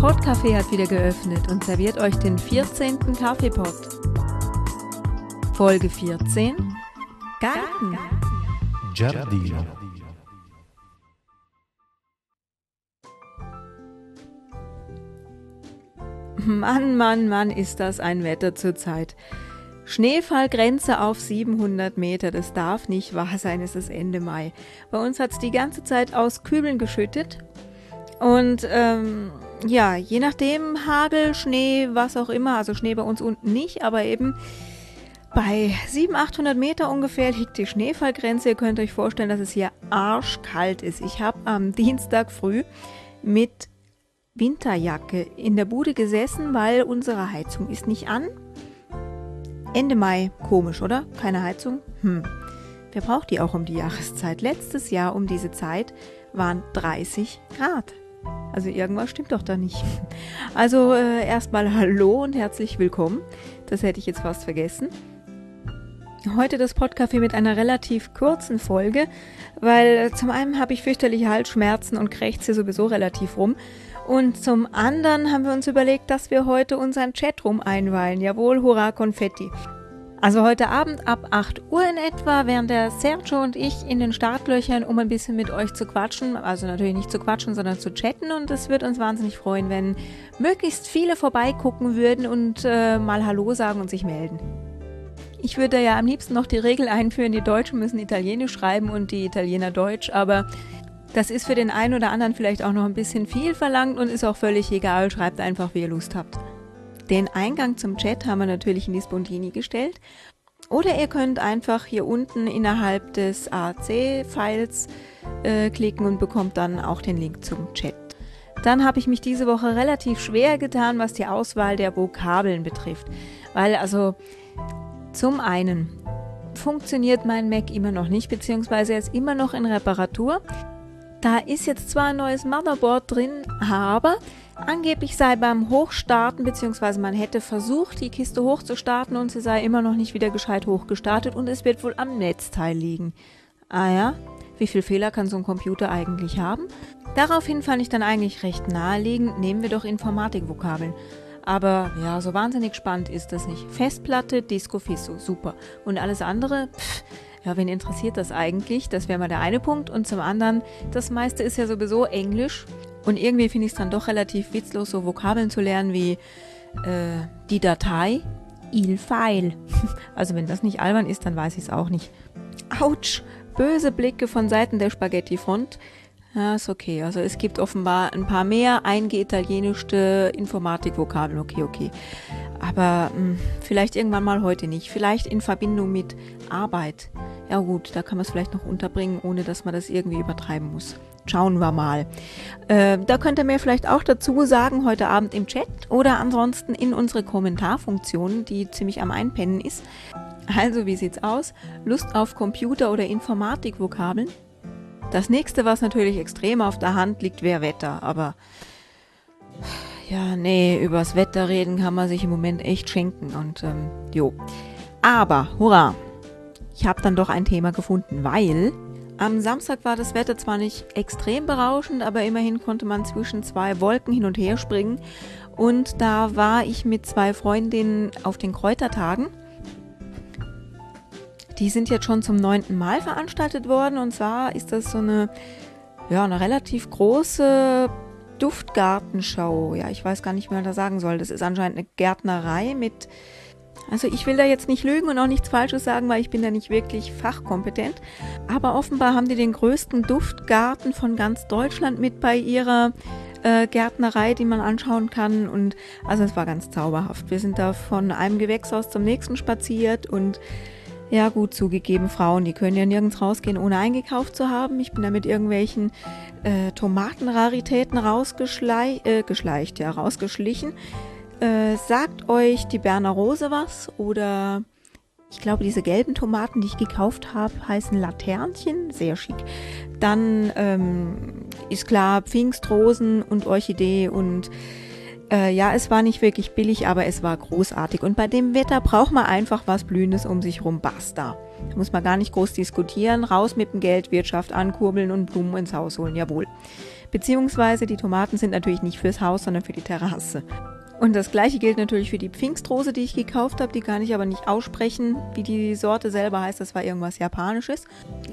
Podcafé hat wieder geöffnet und serviert euch den 14. Kaffeepot. Folge 14 Garten. Giardino. Mann, Mann, Mann, ist das ein Wetter zurzeit. Schneefallgrenze auf 700 Meter, das darf nicht wahr sein, es ist Ende Mai. Bei uns hat es die ganze Zeit aus Kübeln geschüttet. Und ähm, ja, je nachdem, Hagel, Schnee, was auch immer, also Schnee bei uns unten nicht, aber eben bei 700, 800 Meter ungefähr liegt die Schneefallgrenze. Ihr könnt euch vorstellen, dass es hier arschkalt ist. Ich habe am Dienstag früh mit Winterjacke in der Bude gesessen, weil unsere Heizung ist nicht an. Ende Mai, komisch, oder? Keine Heizung? Hm. Wer braucht die auch um die Jahreszeit? Letztes Jahr um diese Zeit waren 30 Grad. Also irgendwas stimmt doch da nicht. Also äh, erstmal Hallo und herzlich willkommen. Das hätte ich jetzt fast vergessen. Heute das Podcafé mit einer relativ kurzen Folge, weil zum einen habe ich fürchterliche Halsschmerzen und krächze sowieso relativ rum. Und zum anderen haben wir uns überlegt, dass wir heute unseren Chatroom einweihen. Jawohl, hurra, Konfetti. Also heute Abend ab 8 Uhr in etwa wären der Sergio und ich in den Startlöchern, um ein bisschen mit euch zu quatschen. Also natürlich nicht zu quatschen, sondern zu chatten. Und es würde uns wahnsinnig freuen, wenn möglichst viele vorbeigucken würden und äh, mal Hallo sagen und sich melden. Ich würde ja am liebsten noch die Regel einführen, die Deutschen müssen Italienisch schreiben und die Italiener Deutsch, aber das ist für den einen oder anderen vielleicht auch noch ein bisschen viel verlangt und ist auch völlig egal. Schreibt einfach, wie ihr Lust habt. Den Eingang zum Chat haben wir natürlich in die Spontini gestellt. Oder ihr könnt einfach hier unten innerhalb des AAC-Files äh, klicken und bekommt dann auch den Link zum Chat. Dann habe ich mich diese Woche relativ schwer getan, was die Auswahl der Vokabeln betrifft. Weil also zum einen funktioniert mein Mac immer noch nicht, beziehungsweise er ist immer noch in Reparatur. Da ist jetzt zwar ein neues Motherboard drin, aber angeblich sei beim Hochstarten, beziehungsweise man hätte versucht, die Kiste hochzustarten und sie sei immer noch nicht wieder gescheit hochgestartet und es wird wohl am Netzteil liegen. Ah ja, wie viel Fehler kann so ein Computer eigentlich haben? Daraufhin fand ich dann eigentlich recht naheliegend, nehmen wir doch Informatikvokabeln. Aber ja, so wahnsinnig spannend ist das nicht. Festplatte, Disco Fisso, super. Und alles andere, pff, ja, wen interessiert das eigentlich? Das wäre mal der eine Punkt. Und zum anderen, das meiste ist ja sowieso Englisch. Und irgendwie finde ich es dann doch relativ witzlos, so Vokabeln zu lernen wie äh, die Datei, il File. Also wenn das nicht albern ist, dann weiß ich es auch nicht. Autsch! Böse Blicke von Seiten der Spaghetti-Front. Ja, ist okay. Also es gibt offenbar ein paar mehr eingeitalienischte Informatikvokabeln. Okay, okay. Aber mh, hm, vielleicht irgendwann mal heute nicht. Vielleicht in Verbindung mit Arbeit. Ja gut, da kann man es vielleicht noch unterbringen, ohne dass man das irgendwie übertreiben muss. Schauen wir mal. Äh, da könnt ihr mir vielleicht auch dazu sagen, heute Abend im Chat oder ansonsten in unsere Kommentarfunktion, die ziemlich am Einpennen ist. Also, wie sieht's aus? Lust auf Computer- oder Informatikvokabeln? Das nächste, was natürlich extrem auf der Hand liegt, wäre Wetter. Aber ja, nee, übers Wetter reden kann man sich im Moment echt schenken. Und ähm, jo. Aber, hurra! Ich habe dann doch ein Thema gefunden, weil am Samstag war das Wetter zwar nicht extrem berauschend, aber immerhin konnte man zwischen zwei Wolken hin und her springen. Und da war ich mit zwei Freundinnen auf den Kräutertagen. Die sind jetzt schon zum neunten Mal veranstaltet worden. Und zwar ist das so eine, ja, eine relativ große Duftgartenschau. Ja, ich weiß gar nicht, wie man da sagen soll. Das ist anscheinend eine Gärtnerei mit also ich will da jetzt nicht lügen und auch nichts Falsches sagen, weil ich bin da nicht wirklich fachkompetent. Aber offenbar haben die den größten Duftgarten von ganz Deutschland mit bei ihrer äh, Gärtnerei, die man anschauen kann. Und also es war ganz zauberhaft. Wir sind da von einem Gewächshaus zum nächsten spaziert und ja gut zugegeben, Frauen, die können ja nirgends rausgehen, ohne eingekauft zu haben. Ich bin da mit irgendwelchen äh, Tomatenraritäten rausgeschleicht, äh, geschleicht, ja, rausgeschlichen. Äh, sagt euch die Berner Rose was? Oder ich glaube, diese gelben Tomaten, die ich gekauft habe, heißen Laternchen. Sehr schick. Dann ähm, ist klar Pfingstrosen und Orchidee und äh, ja, es war nicht wirklich billig, aber es war großartig. Und bei dem Wetter braucht man einfach was Blühendes um sich rum. Basta. Da muss man gar nicht groß diskutieren. Raus mit dem Geld, Wirtschaft ankurbeln und Blumen ins Haus holen. Jawohl. Beziehungsweise die Tomaten sind natürlich nicht fürs Haus, sondern für die Terrasse. Und das gleiche gilt natürlich für die Pfingstrose, die ich gekauft habe. Die kann ich aber nicht aussprechen, wie die Sorte selber heißt. Das war irgendwas Japanisches.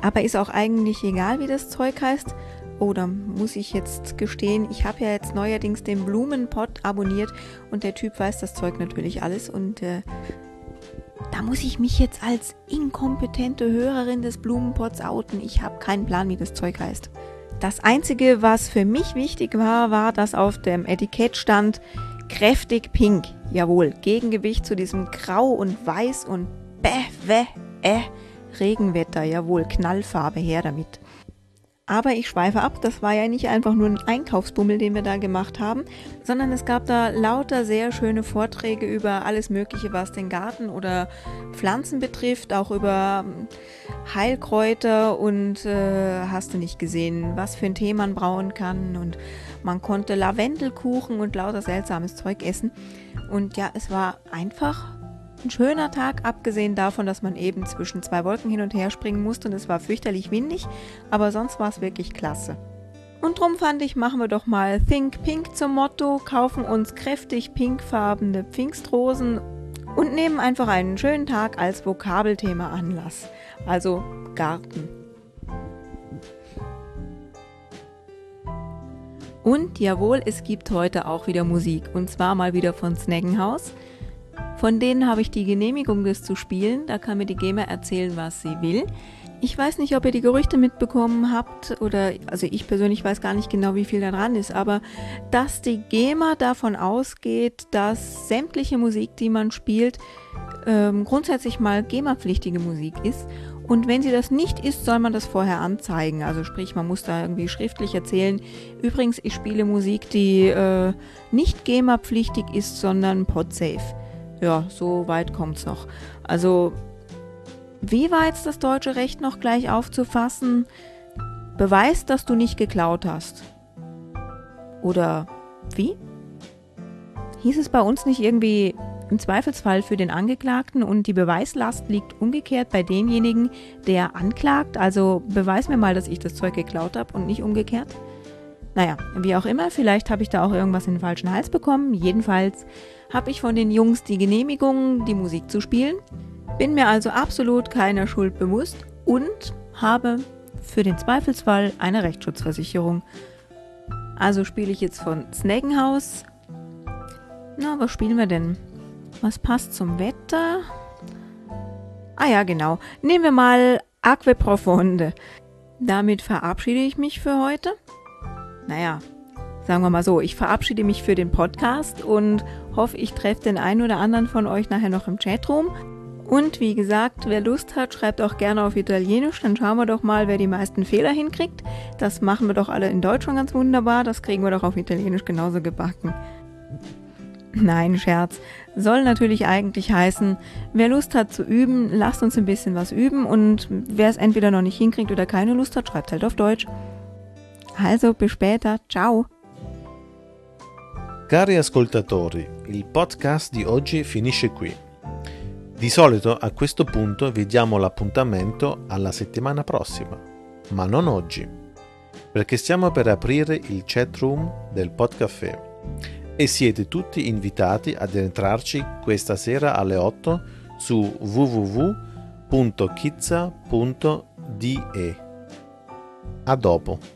Aber ist auch eigentlich egal, wie das Zeug heißt. Oder oh, muss ich jetzt gestehen, ich habe ja jetzt neuerdings den Blumenpott abonniert und der Typ weiß das Zeug natürlich alles. Und äh, da muss ich mich jetzt als inkompetente Hörerin des Blumenpots outen. Ich habe keinen Plan, wie das Zeug heißt. Das Einzige, was für mich wichtig war, war, dass auf dem Etikett stand kräftig pink. Jawohl, Gegengewicht zu diesem Grau und Weiß und bäh, weh, äh, Regenwetter. Jawohl, Knallfarbe her damit. Aber ich schweife ab, das war ja nicht einfach nur ein Einkaufsbummel, den wir da gemacht haben, sondern es gab da lauter sehr schöne Vorträge über alles Mögliche, was den Garten oder Pflanzen betrifft, auch über ähm, Heilkräuter und äh, hast du nicht gesehen, was für ein Tee man brauen kann und man konnte Lavendelkuchen und lauter seltsames Zeug essen. Und ja, es war einfach ein schöner Tag, abgesehen davon, dass man eben zwischen zwei Wolken hin und her springen musste und es war fürchterlich windig, aber sonst war es wirklich klasse. Und drum fand ich, machen wir doch mal Think Pink zum Motto, kaufen uns kräftig pinkfarbene Pfingstrosen und nehmen einfach einen schönen Tag als Vokabelthema Anlass. Also Garten. Und jawohl, es gibt heute auch wieder Musik. Und zwar mal wieder von Snaggenhaus. Von denen habe ich die Genehmigung, das zu spielen. Da kann mir die GEMA erzählen, was sie will. Ich weiß nicht, ob ihr die Gerüchte mitbekommen habt oder, also ich persönlich weiß gar nicht genau, wie viel da dran ist, aber dass die GEMA davon ausgeht, dass sämtliche Musik, die man spielt, ähm, grundsätzlich mal GEMA-pflichtige Musik ist. Und wenn sie das nicht ist, soll man das vorher anzeigen. Also sprich, man muss da irgendwie schriftlich erzählen. Übrigens, ich spiele Musik, die äh, nicht GEMA-pflichtig ist, sondern PodSafe ja, so weit kommt's noch. Also, wie war jetzt das deutsche Recht noch gleich aufzufassen? Beweist, dass du nicht geklaut hast. Oder wie? Hieß es bei uns nicht irgendwie im Zweifelsfall für den Angeklagten und die Beweislast liegt umgekehrt bei demjenigen, der anklagt? Also beweis mir mal, dass ich das Zeug geklaut habe und nicht umgekehrt? Naja, wie auch immer, vielleicht habe ich da auch irgendwas in den falschen Hals bekommen. Jedenfalls habe ich von den Jungs die Genehmigung, die Musik zu spielen, bin mir also absolut keiner Schuld bewusst und habe für den Zweifelsfall eine Rechtsschutzversicherung. Also spiele ich jetzt von Snaggenhaus. Na, was spielen wir denn? Was passt zum Wetter? Ah ja, genau. Nehmen wir mal Aqua Profonde. Damit verabschiede ich mich für heute. Naja, sagen wir mal so, ich verabschiede mich für den Podcast und hoffe, ich treffe den einen oder anderen von euch nachher noch im Chatroom. Und wie gesagt, wer Lust hat, schreibt auch gerne auf Italienisch, dann schauen wir doch mal, wer die meisten Fehler hinkriegt. Das machen wir doch alle in Deutsch schon ganz wunderbar, das kriegen wir doch auf Italienisch genauso gebacken. Nein, Scherz. Soll natürlich eigentlich heißen, wer Lust hat zu üben, lasst uns ein bisschen was üben und wer es entweder noch nicht hinkriegt oder keine Lust hat, schreibt halt auf Deutsch. Also, bis später. Ciao. Cari ascoltatori, il podcast di oggi finisce qui. Di solito a questo punto vi diamo l'appuntamento alla settimana prossima, ma non oggi, perché stiamo per aprire il chat room del Podcafé e siete tutti invitati ad entrarci questa sera alle 8 su www.kizza.de. A dopo.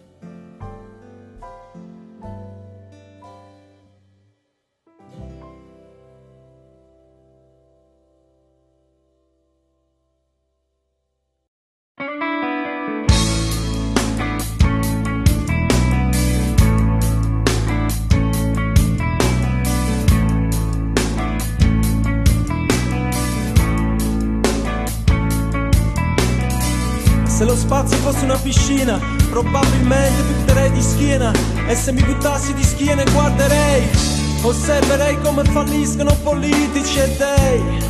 Fosse una piscina Probabilmente butterei di schiena. E se mi buttassi di schiena guarderei Osserverei come falliscono politici e dei.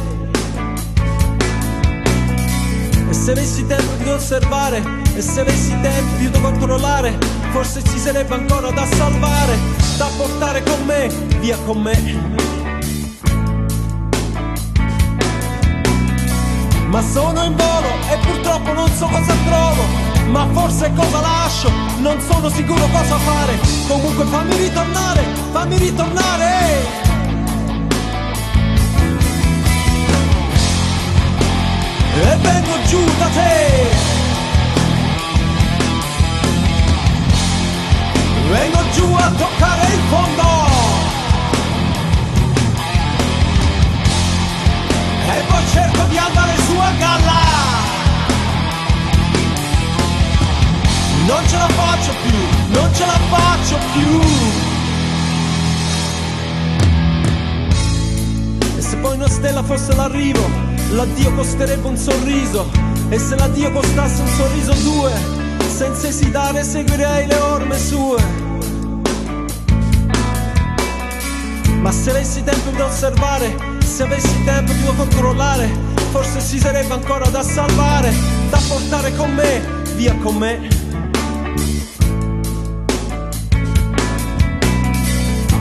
E se avessi tempo di osservare E se avessi tempo di controllare Forse ci sarebbe ancora da salvare Da portare con me, via con me ma sono in volo e purtroppo non so cosa trovo ma forse cosa lascio, non sono sicuro cosa fare. Comunque fammi ritornare, fammi ritornare. E vengo giù da te. Vengo giù a toccare il fondo. E poi cerco di andare su a galla. Non ce la faccio più, non ce la faccio più. E se poi una stella fosse l'arrivo, l'addio costerebbe un sorriso. E se l'addio costasse un sorriso due, senza esitare seguirei le orme sue. Ma se avessi tempo di osservare, se avessi tempo di controllare, forse ci sarebbe ancora da salvare, da portare con me, via con me.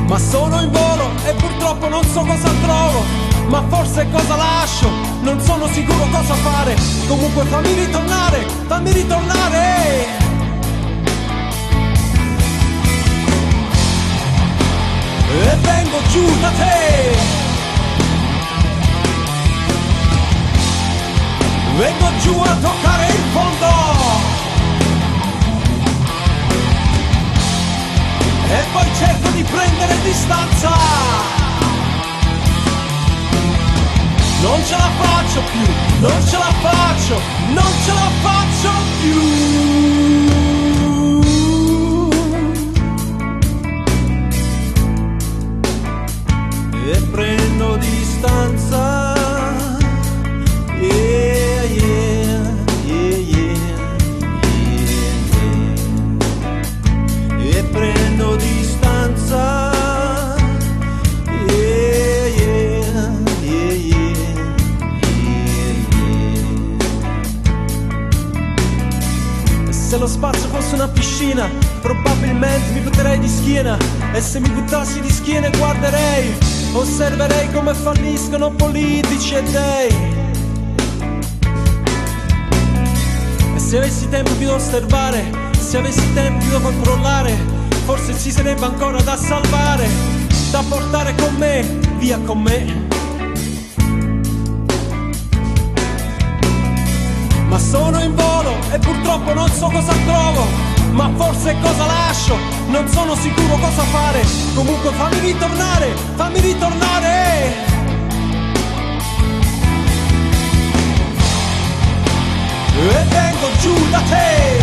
Ma sono in volo e purtroppo non so cosa trovo, ma forse cosa lascio, non sono sicuro cosa fare. Comunque fammi ritornare, fammi ritornare. E vengo giù da te. Vengo giù a toccare il fondo. E poi cerco di prendere distanza. Non ce la faccio più, non ce la faccio, non ce la faccio più. Falliscono politici e dei. E se avessi tempo di osservare, se avessi tempo di controllare, forse ci sarebbe ancora da salvare, da portare con me, via con me. Ma sono in volo e purtroppo non so cosa trovo, ma forse cosa lascio, non sono sicuro cosa fare. Comunque fammi ritornare, fammi ritornare. E vengo giù da te.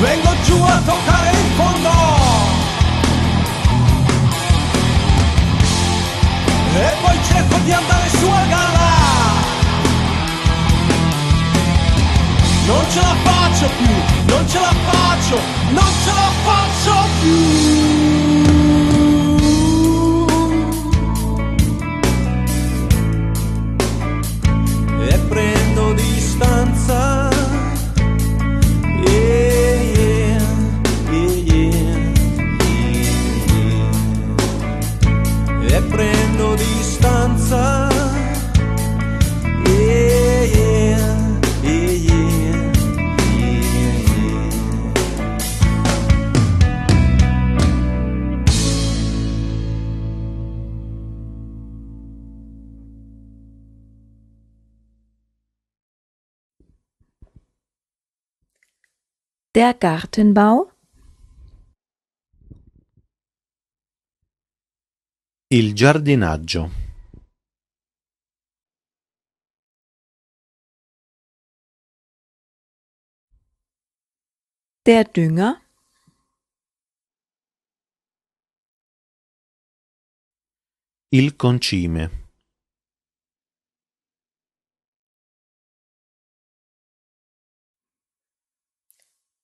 Vengo giù a toccare il fondo. E poi cerco di andare su a galla. Non ce la faccio più, non ce la faccio, non Der Gartenbau, Il giardinaggio. der Dünger, Il concime.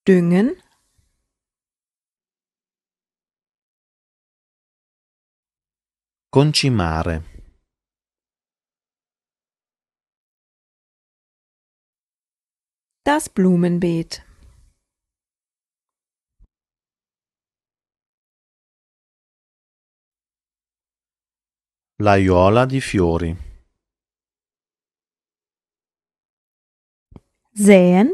Düngen, Concimare. das Blumenbeet, L'aiuola di fiori. säen,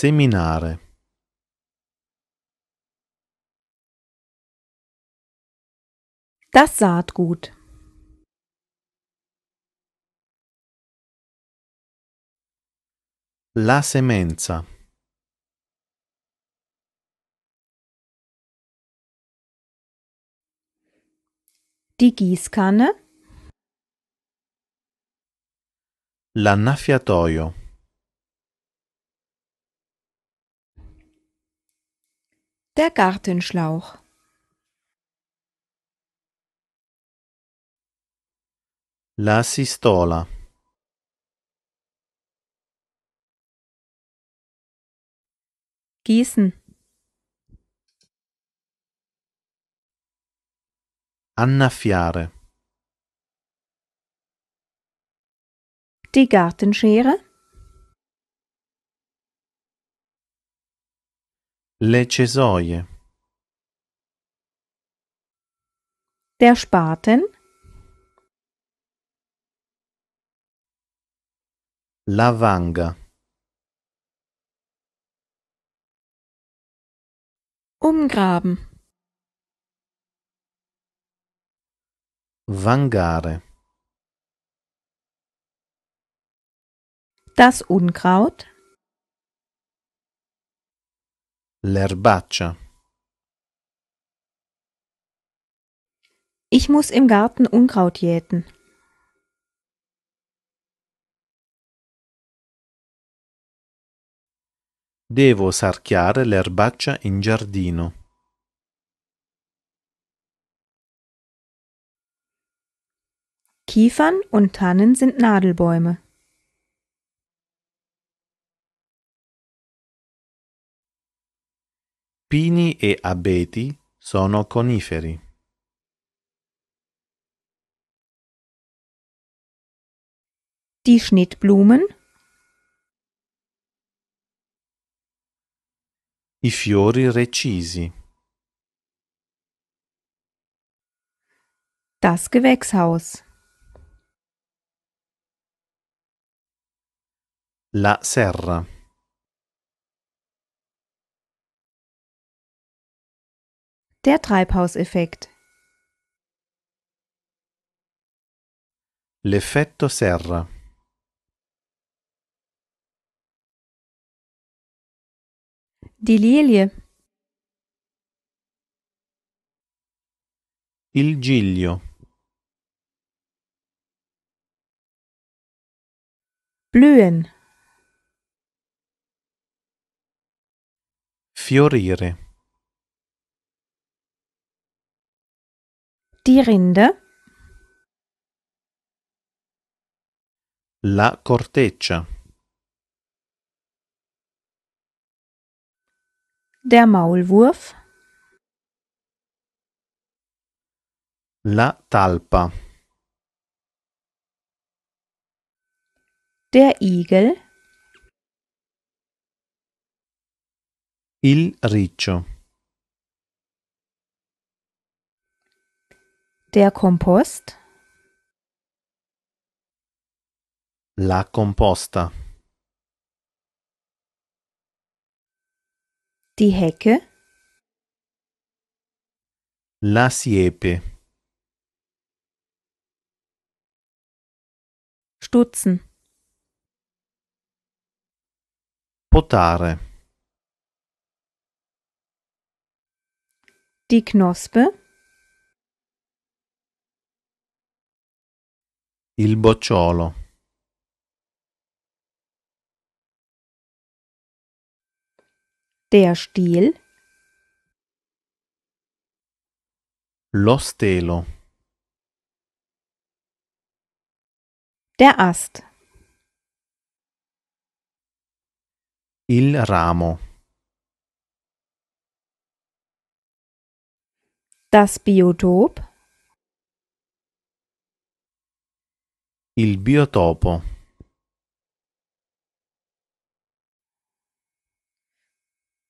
seminare, das Saatgut, la semenza, die Gießkanne, l'annaffiatoio, der Gartenschlauch, la sistola, Gießen, annaffiare, die Gartenschere, le cesoie, der Spaten, la vanga, umgraben, vangare, das Unkraut, l'erbaccia, ich muss im Garten Unkraut jäten, devo sarchiare l'erbaccia in giardino, Kiefern und Tannen sind Nadelbäume, pini e abeti sono coniferi, die Schnittblumen, i fiori recisi, das Gewächshaus, la serra, der Treibhauseffekt, l'effetto serra, die Lilie, il giglio, blühen, fiorire, die Rinde, la corteccia, der Maulwurf, la talpa, der Igel, il riccio, der Kompost, la composta, die Hecke, la siepe, Stutzen, potare, die Knospe, il bocciolo, der Stiel, lo stelo, der Ast, il ramo, das Biotop, il biotopo,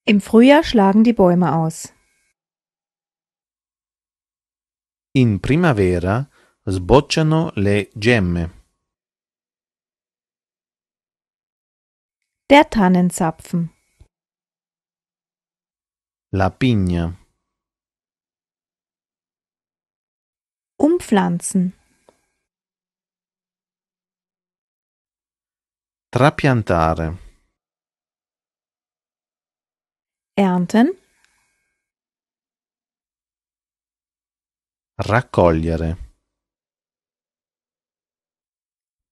im Frühjahr schlagen die Bäume aus, in primavera Sbocciano le gemme. Der Tannenzapfen. La pigna. Umpflanzen. Trapiantare. Ernten. Raccogliere.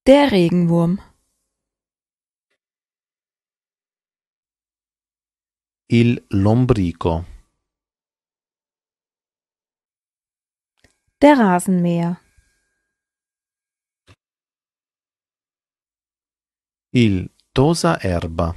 Der Regenwurm. Il lombrico. Der Rasenmäher. Il tosa erba.